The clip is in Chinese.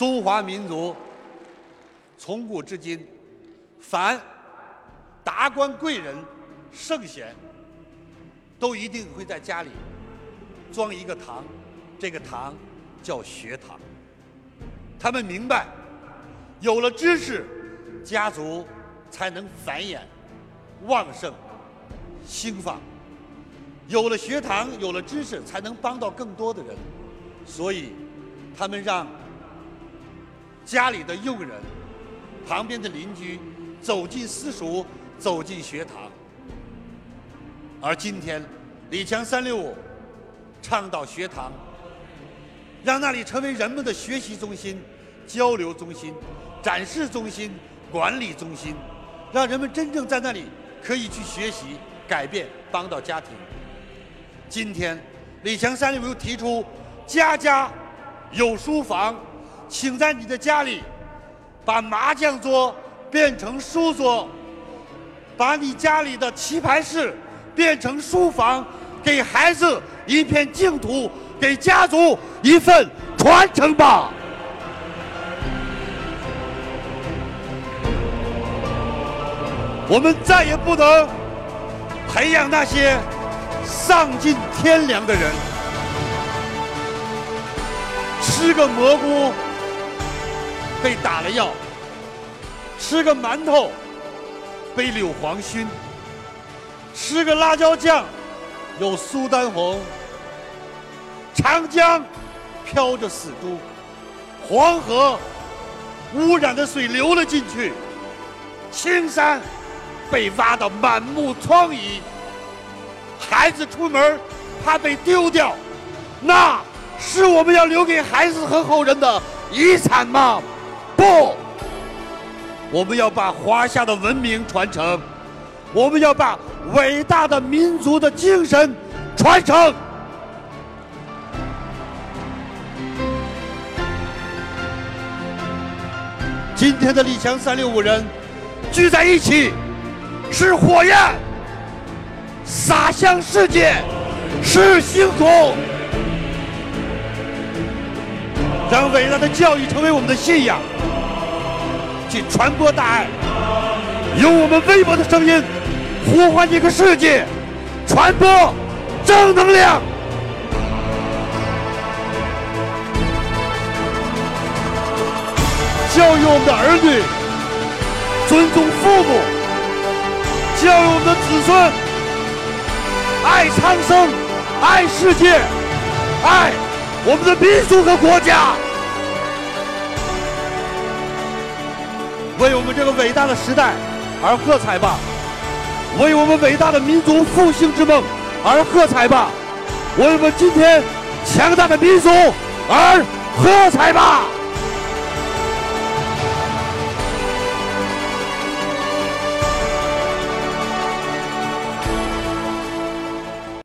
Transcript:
中华民族从古至今，凡达官贵人、圣贤，都一定会在家里装一个堂，这个堂叫学堂。他们明白，有了知识，家族才能繁衍、旺盛、兴发。有了学堂，有了知识，才能帮到更多的人。所以，他们让家里的佣人、旁边的邻居走进私塾，走进学堂。而今天，李强三六五倡导学堂，让那里成为人们的学习中心、交流中心、展示中心、管理中心，让人们真正在那里可以去学习、改变、帮到家庭。今天，李强三六五提出，家家有书房，请在你的家里把麻将桌变成书桌，把你家里的棋牌室变成书房，给孩子一片净土，给家族一份传承吧。我们再也不能培养那些。丧尽天良的人，吃个蘑菇被打了药，吃个馒头被柳黄熏，吃个辣椒酱有苏丹红，长江飘着死猪，黄河污染的水流了进去，青山被挖得满目疮痍。孩子出门怕被丢掉，那是我们要留给孩子和后人的遗产吗？不，我们要把华夏的文明传承，我们要把伟大的民族的精神传承。今天的李强三六五人聚在一起，是火焰。洒向世界是星空，让伟大的教育成为我们的信仰，去传播大爱，用我们微薄的声音呼唤这个世界，传播正能量。教育我们的儿女尊重父母，教育我们的子孙。爱苍生，爱世界，爱我们的民族和国家，为我们这个伟大的时代而喝彩吧！为我们伟大的民族复兴之梦而喝彩吧！为我们今天强大的民族而喝彩吧！